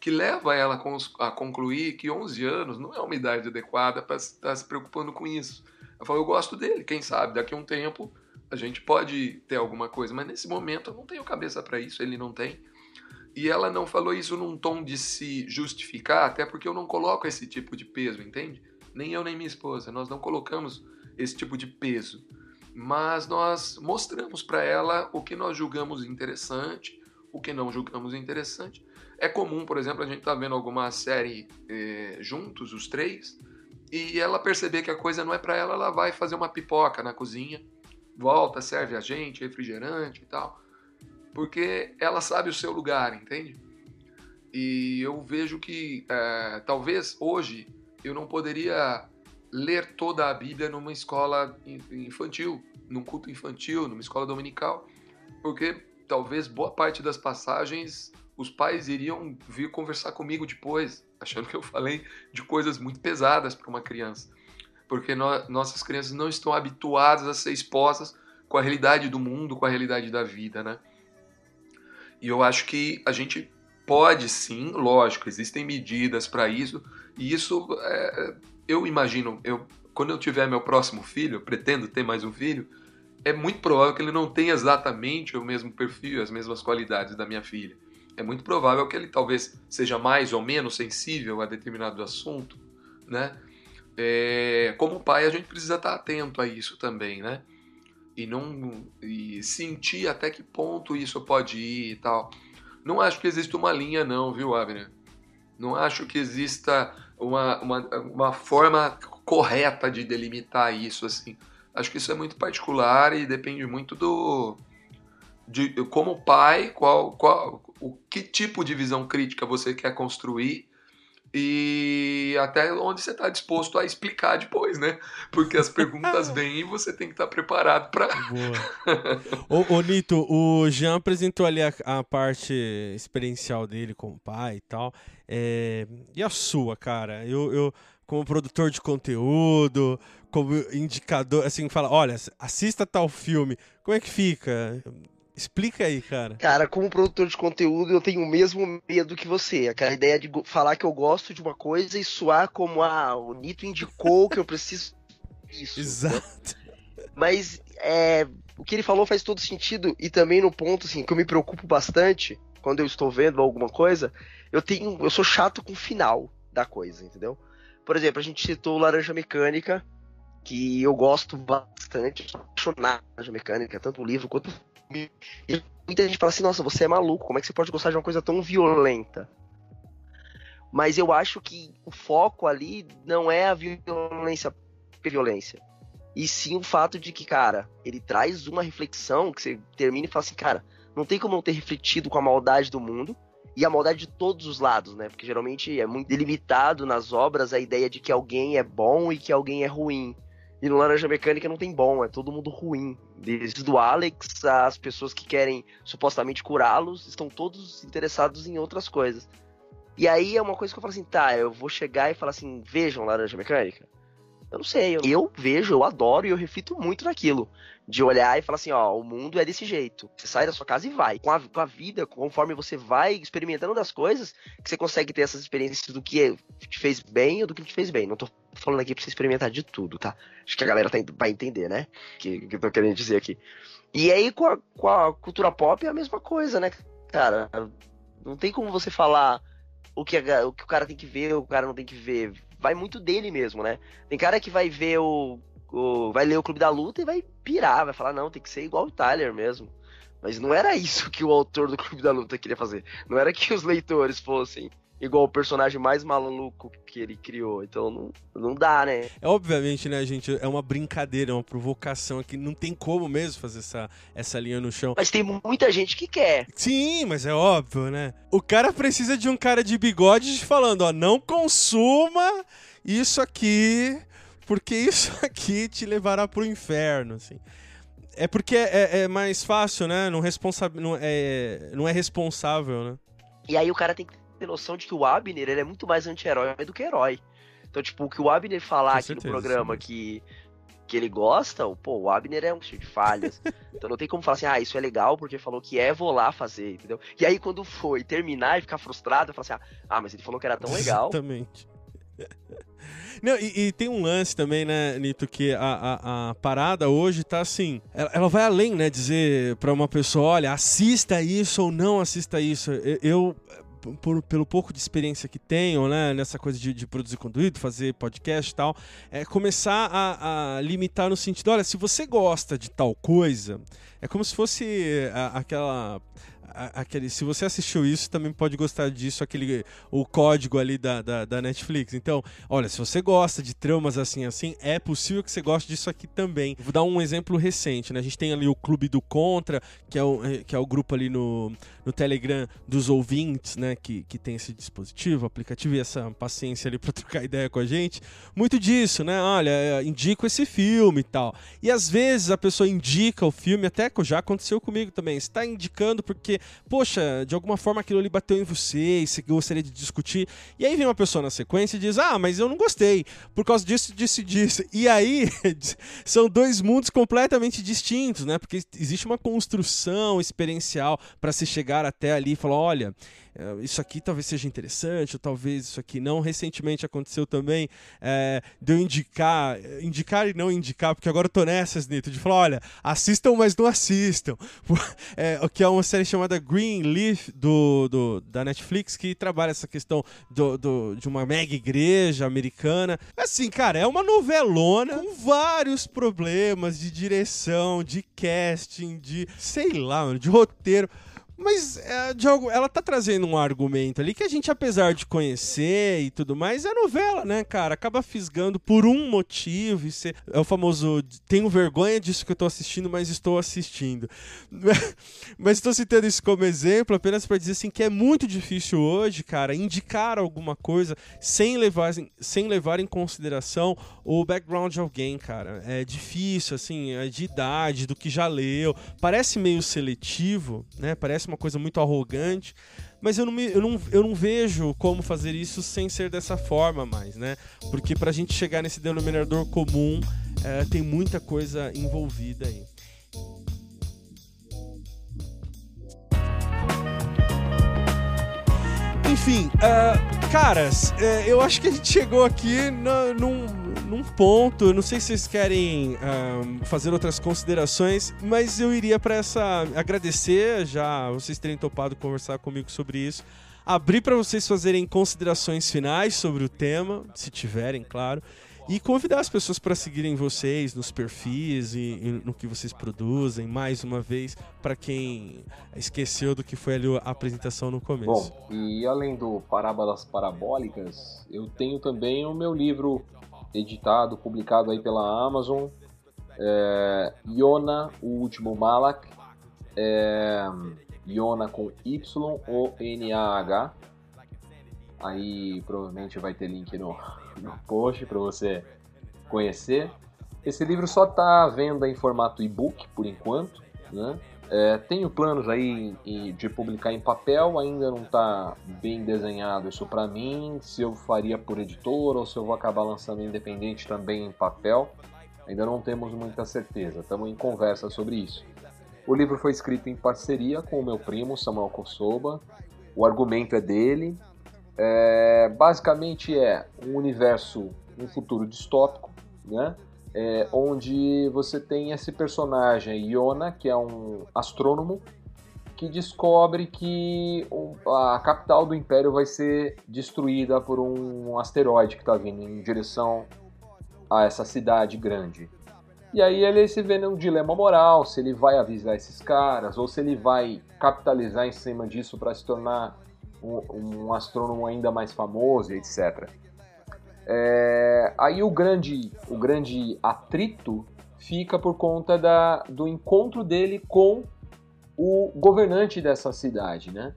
que leva ela a concluir que 11 anos não é uma idade adequada para estar tá se preocupando com isso. Ela falou, eu gosto dele, quem sabe, daqui a um tempo a gente pode ter alguma coisa, mas nesse momento eu não tenho cabeça para isso, ele não tem. E ela não falou isso num tom de se justificar, até porque eu não coloco esse tipo de peso, entende? Nem eu nem minha esposa, nós não colocamos esse tipo de peso. Mas nós mostramos para ela o que nós julgamos interessante, o que não julgamos interessante. É comum, por exemplo, a gente tá vendo alguma série eh, juntos, os três, e ela perceber que a coisa não é para ela, ela vai fazer uma pipoca na cozinha, volta, serve a gente, refrigerante e tal, porque ela sabe o seu lugar, entende? E eu vejo que é, talvez hoje eu não poderia ler toda a Bíblia numa escola infantil, num culto infantil, numa escola dominical, porque talvez boa parte das passagens os pais iriam vir conversar comigo depois, achando que eu falei de coisas muito pesadas para uma criança. Porque no, nossas crianças não estão habituadas a ser expostas com a realidade do mundo, com a realidade da vida, né? E eu acho que a gente pode sim, lógico, existem medidas para isso, e isso é, eu imagino, eu, quando eu tiver meu próximo filho, eu pretendo ter mais um filho, é muito provável que ele não tenha exatamente o mesmo perfil, as mesmas qualidades da minha filha. É muito provável que ele talvez seja mais ou menos sensível a determinado assunto, né? É, como pai, a gente precisa estar atento a isso também, né? E não e sentir até que ponto isso pode ir e tal. Não acho que exista uma linha, não, viu, Abner? Não acho que exista uma, uma, uma forma correta de delimitar isso, assim. Acho que isso é muito particular e depende muito do. De, como pai, qual, qual, o que tipo de visão crítica você quer construir e até onde você está disposto a explicar depois, né? Porque as perguntas vêm e você tem que estar tá preparado para. ô, ô, Nito, o Jean apresentou ali a, a, parte experiencial dele como pai e tal. É... E a sua, cara? Eu, eu, como produtor de conteúdo, como indicador, assim, fala: olha, assista tal filme. Como é que fica? Explica aí, cara. Cara, como produtor de conteúdo, eu tenho o mesmo medo que você. Aquela ideia de falar que eu gosto de uma coisa e suar como, ah, o Nito indicou que eu preciso disso. Exato. Mas é, o que ele falou faz todo sentido e também no ponto assim que eu me preocupo bastante quando eu estou vendo alguma coisa, eu tenho, eu sou chato com o final da coisa, entendeu? Por exemplo, a gente citou Laranja Mecânica, que eu gosto bastante, sou apaixonado por Laranja Mecânica, tanto o livro quanto e muita gente fala assim, nossa, você é maluco, como é que você pode gostar de uma coisa tão violenta? Mas eu acho que o foco ali não é a violência violência. E sim o fato de que, cara, ele traz uma reflexão que você termina e fala assim, cara, não tem como não ter refletido com a maldade do mundo e a maldade de todos os lados, né? Porque geralmente é muito delimitado nas obras a ideia de que alguém é bom e que alguém é ruim. E no Laranja Mecânica não tem bom, é todo mundo ruim. Desde o Alex, as pessoas que querem supostamente curá-los, estão todos interessados em outras coisas. E aí é uma coisa que eu falo assim, tá, eu vou chegar e falar assim, vejam Laranja Mecânica. Eu não sei, eu, eu vejo, eu adoro e eu reflito muito naquilo. De olhar e falar assim, ó, o mundo é desse jeito. Você sai da sua casa e vai. Com a, com a vida, conforme você vai experimentando das coisas, que você consegue ter essas experiências do que te fez bem ou do que te fez bem. Não tô falando aqui pra você experimentar de tudo, tá? Acho que a galera tá, vai entender, né? O que, que eu tô querendo dizer aqui. E aí, com a, com a cultura pop é a mesma coisa, né? Cara, não tem como você falar o que, a, o que o cara tem que ver, o cara não tem que ver. Vai muito dele mesmo, né? Tem cara que vai ver o, o. Vai ler o Clube da Luta e vai pirar, vai falar, não, tem que ser igual o Tyler mesmo. Mas não era isso que o autor do Clube da Luta queria fazer. Não era que os leitores fossem igual o personagem mais maluco que ele criou. Então não, não dá, né? É obviamente, né, gente? É uma brincadeira, é uma provocação aqui. Não tem como mesmo fazer essa, essa linha no chão. Mas tem muita gente que quer. Sim, mas é óbvio, né? O cara precisa de um cara de bigode falando, ó, não consuma isso aqui, porque isso aqui te levará pro inferno, assim. É porque é, é mais fácil, né? Não, responsa... não, é... não é responsável, né? E aí o cara tem que ter noção de que o Abner ele é muito mais anti-herói do que herói. Então, tipo, o que o Abner falar aqui no programa que, que ele gosta, pô, o Abner é um cheio de falhas. então não tem como falar assim, ah, isso é legal porque falou que é, vou lá fazer, entendeu? E aí quando foi terminar e ficar frustrado, eu falo assim, ah, mas ele falou que era tão legal. Exatamente. Não, e, e, tem um lance também, né, Nito, que a, a, a parada hoje tá assim. Ela, ela, vai além, né? Dizer pra uma pessoa: olha, assista isso ou não assista isso. Eu, eu por, pelo pouco de experiência que tenho, né, nessa coisa de, de produzir conteúdo, fazer podcast e tal, é começar a, a, limitar no sentido, olha, se você gosta de tal coisa, é como se fosse a, aquela aquele, se você assistiu isso, também pode gostar disso, aquele o código ali da, da, da, Netflix. Então, olha, se você gosta de tramas assim assim, é possível que você goste disso aqui também. Vou dar um exemplo recente, né? A gente tem ali o Clube do Contra, que é o, que é o grupo ali no, no Telegram dos ouvintes, né? Que, que tem esse dispositivo, aplicativo e essa paciência ali para trocar ideia com a gente. Muito disso, né? Olha, é, indico esse filme e tal. E às vezes a pessoa indica o filme, até que já aconteceu comigo também. Está indicando porque poxa, de alguma forma aquilo ali bateu em você e você gostaria de discutir. E aí vem uma pessoa na sequência e diz: Ah, mas eu não gostei, por causa disso, disso e disso. E aí são dois mundos completamente distintos, né? Porque existe uma construção experiencial para se chegar até ali e falar: olha, isso aqui talvez seja interessante, ou talvez isso aqui não. Recentemente aconteceu também é, de eu indicar, indicar e não indicar, porque agora eu tô nessas, Nito, de falar, olha, assistam, mas não assistam. É, que é uma série chamada Green Leaf do, do, da Netflix, que trabalha essa questão do, do, de uma mega igreja americana. Assim, cara, é uma novelona com vários problemas de direção, de casting, de sei lá, de roteiro. Mas, é, Diogo, ela tá trazendo um argumento ali que a gente, apesar de conhecer e tudo mais, é novela, né, cara? Acaba fisgando por um motivo. E é o famoso, tenho vergonha disso que eu tô assistindo, mas estou assistindo. mas estou citando isso como exemplo apenas para dizer assim que é muito difícil hoje, cara, indicar alguma coisa sem levar, sem levar em consideração o background de alguém, cara. É difícil, assim, é de idade, do que já leu. Parece meio seletivo, né? Parece uma coisa muito arrogante, mas eu não, me, eu, não, eu não vejo como fazer isso sem ser dessa forma mais, né? Porque pra gente chegar nesse denominador comum, é, tem muita coisa envolvida aí. Enfim, uh, caras, uh, eu acho que a gente chegou aqui no, num, num ponto. Não sei se vocês querem fazer outras considerações, mas eu iria para essa. agradecer já vocês terem topado conversar comigo sobre isso. Abrir para vocês fazerem considerações finais sobre o tema, se tiverem, claro. E convidar as pessoas para seguirem vocês nos perfis e, e, no que vocês produzem, mais uma vez, para quem esqueceu do que foi ali a apresentação no começo. Bom, e além do Parábolas Parabólicas, eu tenho também o meu livro editado, publicado aí pela Amazon, é, Yona, o último Malak, é, Yona com Y-O-N-A-H. Aí provavelmente vai ter link no, no post para você conhecer. Esse livro só está à venda em formato e-book por enquanto, né? É, tenho planos aí de publicar em papel, ainda não está bem desenhado isso para mim, se eu faria por editor ou se eu vou acabar lançando independente também em papel. Ainda não temos muita certeza, estamos em conversa sobre isso. O livro foi escrito em parceria com o meu primo Samuel Kosoba. O argumento é dele. É, basicamente é um universo, um futuro distópico, né? É, onde você tem esse personagem, Iona, que é um astrônomo, que descobre que a capital do Império vai ser destruída por um asteroide que está vindo em direção a essa cidade grande. E aí ele se vê num dilema moral, se ele vai avisar esses caras ou se ele vai capitalizar em cima disso para se tornar um, um astrônomo ainda mais famoso, etc. É, aí o grande, o grande atrito fica por conta da, do encontro dele com o governante dessa cidade, né?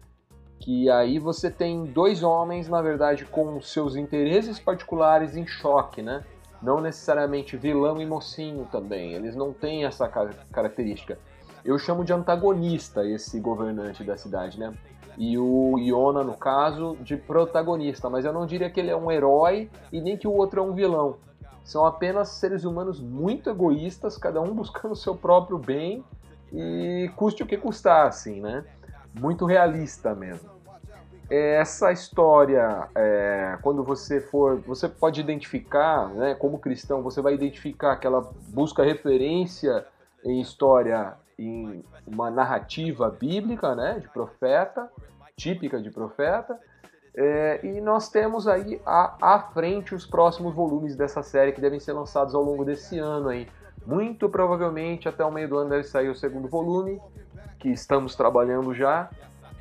Que aí você tem dois homens, na verdade, com seus interesses particulares em choque, né? Não necessariamente vilão e mocinho também. Eles não têm essa característica. Eu chamo de antagonista esse governante da cidade, né? E o Iona, no caso, de protagonista. Mas eu não diria que ele é um herói e nem que o outro é um vilão. São apenas seres humanos muito egoístas, cada um buscando o seu próprio bem e custe o que custar, assim, né? Muito realista mesmo. Essa história, é, quando você for, você pode identificar, né, como cristão, você vai identificar que ela busca referência em história em uma narrativa bíblica, né, de profeta, típica de profeta. É, e nós temos aí à, à frente os próximos volumes dessa série que devem ser lançados ao longo desse ano aí. Muito provavelmente até o meio do ano deve sair o segundo volume, que estamos trabalhando já,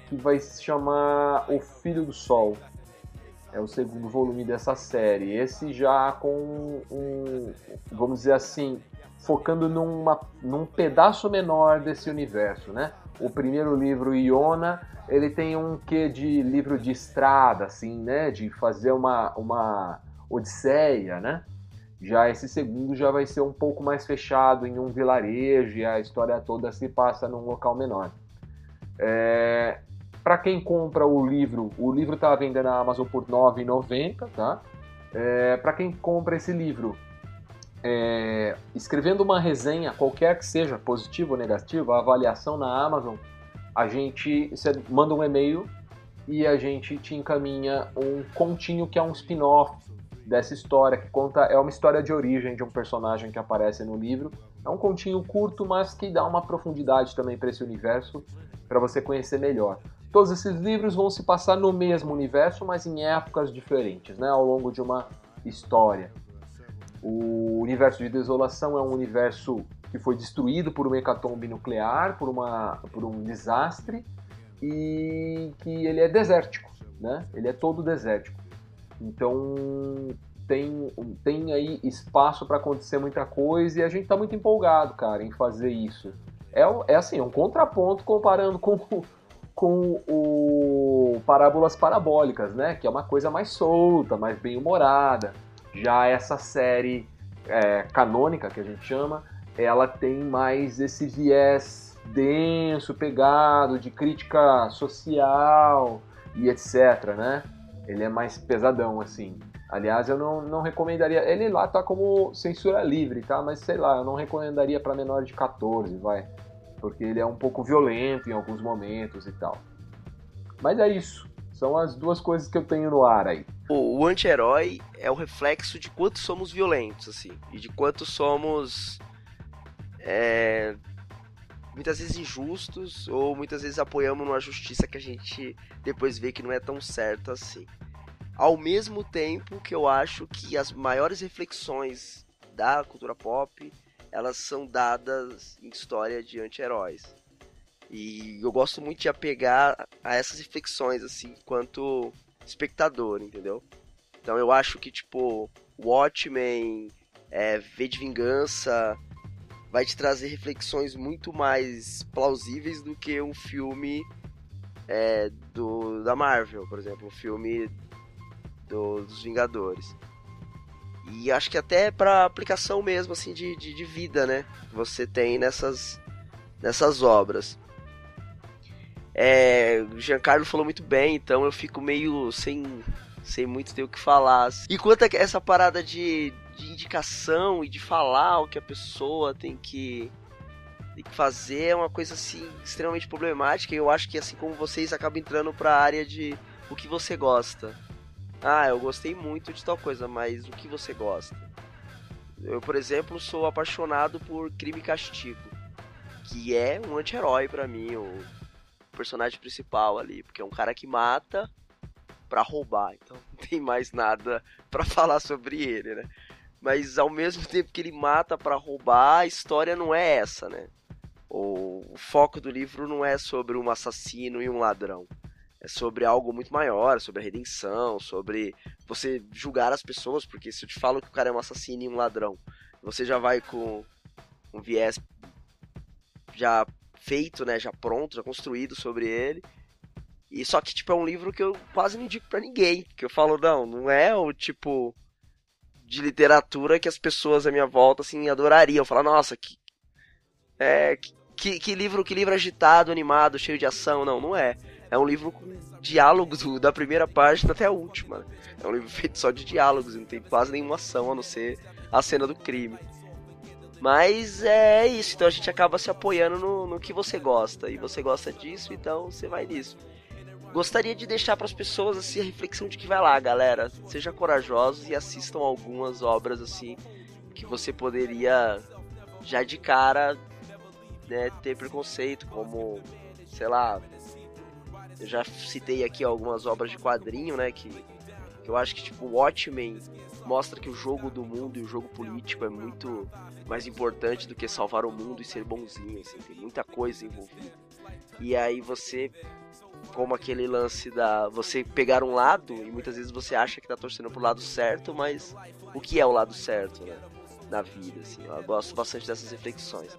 que vai se chamar O Filho do Sol. É o segundo volume dessa série. Esse já com um, vamos dizer assim, focando numa, num pedaço menor desse universo, né? O primeiro livro, Iona, ele tem um quê de livro de estrada, assim, né? De fazer uma, uma odisseia, né? Já esse segundo já vai ser um pouco mais fechado em um vilarejo e a história toda se passa num local menor. É, Para quem compra o livro, o livro está vendendo na Amazon por R$ 9,90, tá? É, Para quem compra esse livro, é, escrevendo uma resenha, qualquer que seja, positiva ou negativa, a avaliação na Amazon, a gente você manda um e-mail e a gente te encaminha um continho que é um spin-off dessa história, que conta é uma história de origem de um personagem que aparece no livro. É um continho curto, mas que dá uma profundidade também para esse universo, para você conhecer melhor. Todos esses livros vão se passar no mesmo universo, mas em épocas diferentes, né, ao longo de uma história. O universo de desolação é um universo que foi destruído por uma hecatombe nuclear, por, uma, por um desastre, e que ele é desértico, né? Ele é todo desértico. Então tem, tem aí espaço para acontecer muita coisa e a gente está muito empolgado, cara, em fazer isso. É, é assim, é um contraponto comparando com, com o Parábolas Parabólicas, né? Que é uma coisa mais solta, mais bem humorada. Já essa série é, canônica, que a gente chama, ela tem mais esse viés denso, pegado, de crítica social e etc, né? Ele é mais pesadão, assim. Aliás, eu não, não recomendaria. Ele lá tá como censura livre, tá? Mas sei lá, eu não recomendaria para menor de 14, vai. Porque ele é um pouco violento em alguns momentos e tal. Mas é isso. São as duas coisas que eu tenho no ar aí. O, o anti-herói é o reflexo de quanto somos violentos, assim. E de quanto somos. É, muitas vezes injustos ou muitas vezes apoiamos numa justiça que a gente depois vê que não é tão certa assim. Ao mesmo tempo que eu acho que as maiores reflexões da cultura pop elas são dadas em história de anti-heróis. E eu gosto muito de apegar a essas reflexões, assim, enquanto espectador, entendeu? Então eu acho que, tipo, Watchmen, é, V de Vingança, vai te trazer reflexões muito mais plausíveis do que um filme é, do, da Marvel, por exemplo, um filme do, dos Vingadores. E acho que até para aplicação mesmo, assim, de, de, de vida, né? Você tem nessas, nessas obras. É, Giancarlo falou muito bem, então eu fico meio sem, sem muito ter o que falar. E quanto a essa parada de, de indicação e de falar o que a pessoa tem que, tem que fazer é uma coisa assim extremamente problemática. E eu acho que assim como vocês acabam entrando para a área de o que você gosta. Ah, eu gostei muito de tal coisa, mas o que você gosta? Eu, por exemplo, sou apaixonado por Crime e Castigo, que é um anti-herói para mim, o personagem principal ali, porque é um cara que mata para roubar, então não tem mais nada para falar sobre ele, né? Mas ao mesmo tempo que ele mata para roubar, a história não é essa, né? O, o foco do livro não é sobre um assassino e um ladrão é sobre algo muito maior, sobre a redenção, sobre você julgar as pessoas, porque se eu te falo que o cara é um assassino e um ladrão, você já vai com um viés já feito, né, já pronto, já construído sobre ele. E só que tipo é um livro que eu quase não indico para ninguém, que eu falo não, não é o tipo de literatura que as pessoas à minha volta assim adorariam, falar nossa, que é que, que livro, que livro agitado, animado, cheio de ação, não, não é. É um livro com diálogos da primeira página até a última. É um livro feito só de diálogos, não tem quase nenhuma ação a não ser a cena do crime. Mas é isso, então a gente acaba se apoiando no, no que você gosta. E você gosta disso, então você vai nisso. Gostaria de deixar para as pessoas assim a reflexão de que vai lá, galera, seja corajosos e assistam algumas obras assim que você poderia já de cara né, ter preconceito, como sei lá, eu já citei aqui algumas obras de quadrinho, né? Que, que eu acho que, tipo, Watchmen mostra que o jogo do mundo e o jogo político é muito mais importante do que salvar o mundo e ser bonzinho, assim, tem muita coisa envolvida. E aí você, como aquele lance da você pegar um lado e muitas vezes você acha que tá torcendo pro lado certo, mas o que é o lado certo, né? Na vida, assim, eu gosto bastante dessas reflexões.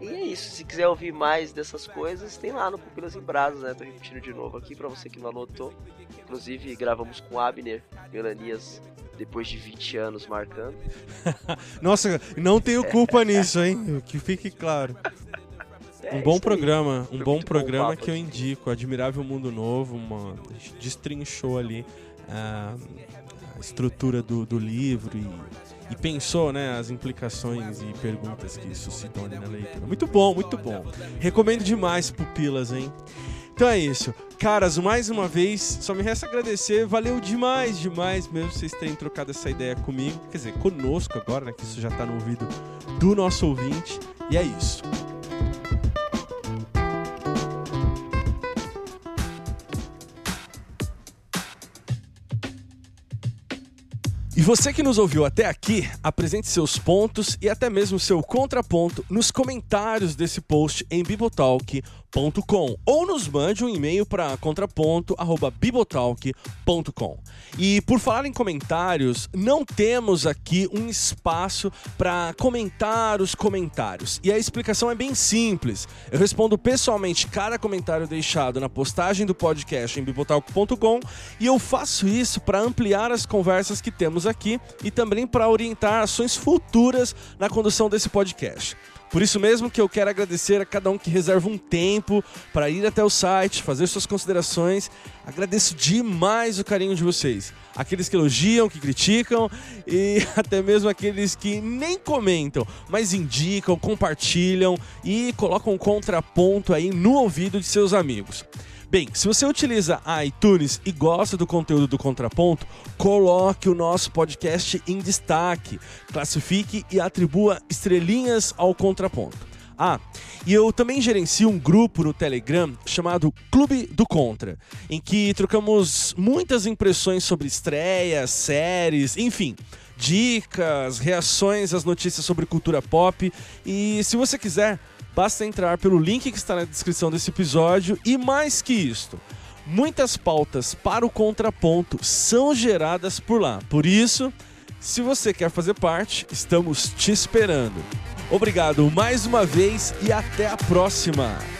E é isso, se quiser ouvir mais dessas coisas, tem lá no Pupilas em Brasas, né? Tô repetindo de novo aqui para você que não anotou. Inclusive, gravamos com Abner Melanias depois de 20 anos marcando. Nossa, não tenho culpa nisso, hein? Que fique claro. É, um bom programa, um bom programa que eu indico, Admirável Mundo Novo, uma destrinchou ali a, a estrutura do, do livro e e pensou, né, as implicações e perguntas que suscitam ali na leitura. Muito bom, muito bom. Recomendo demais Pupilas, hein? Então é isso. Caras, mais uma vez, só me resta agradecer. Valeu demais, demais mesmo vocês terem trocado essa ideia comigo. Quer dizer, conosco agora, né? Que isso já tá no ouvido do nosso ouvinte. E é isso. E você que nos ouviu até aqui, apresente seus pontos e até mesmo seu contraponto nos comentários desse post em bibotalk.com ou nos mande um e-mail para contraponto@bibotalk.com. E por falar em comentários, não temos aqui um espaço para comentar os comentários. E a explicação é bem simples. Eu respondo pessoalmente cada comentário deixado na postagem do podcast em bibotalk.com e eu faço isso para ampliar as conversas que temos aqui e também para orientar ações futuras na condução desse podcast. Por isso mesmo que eu quero agradecer a cada um que reserva um tempo para ir até o site, fazer suas considerações. Agradeço demais o carinho de vocês. Aqueles que elogiam, que criticam e até mesmo aqueles que nem comentam, mas indicam, compartilham e colocam um contraponto aí no ouvido de seus amigos. Bem, se você utiliza iTunes e gosta do conteúdo do Contraponto, coloque o nosso podcast em destaque, classifique e atribua estrelinhas ao Contraponto. Ah, e eu também gerencio um grupo no Telegram chamado Clube do Contra, em que trocamos muitas impressões sobre estreias, séries, enfim, dicas, reações às notícias sobre cultura pop. E se você quiser, Basta entrar pelo link que está na descrição desse episódio e mais que isto, muitas pautas para o contraponto são geradas por lá. Por isso, se você quer fazer parte, estamos te esperando. Obrigado mais uma vez e até a próxima!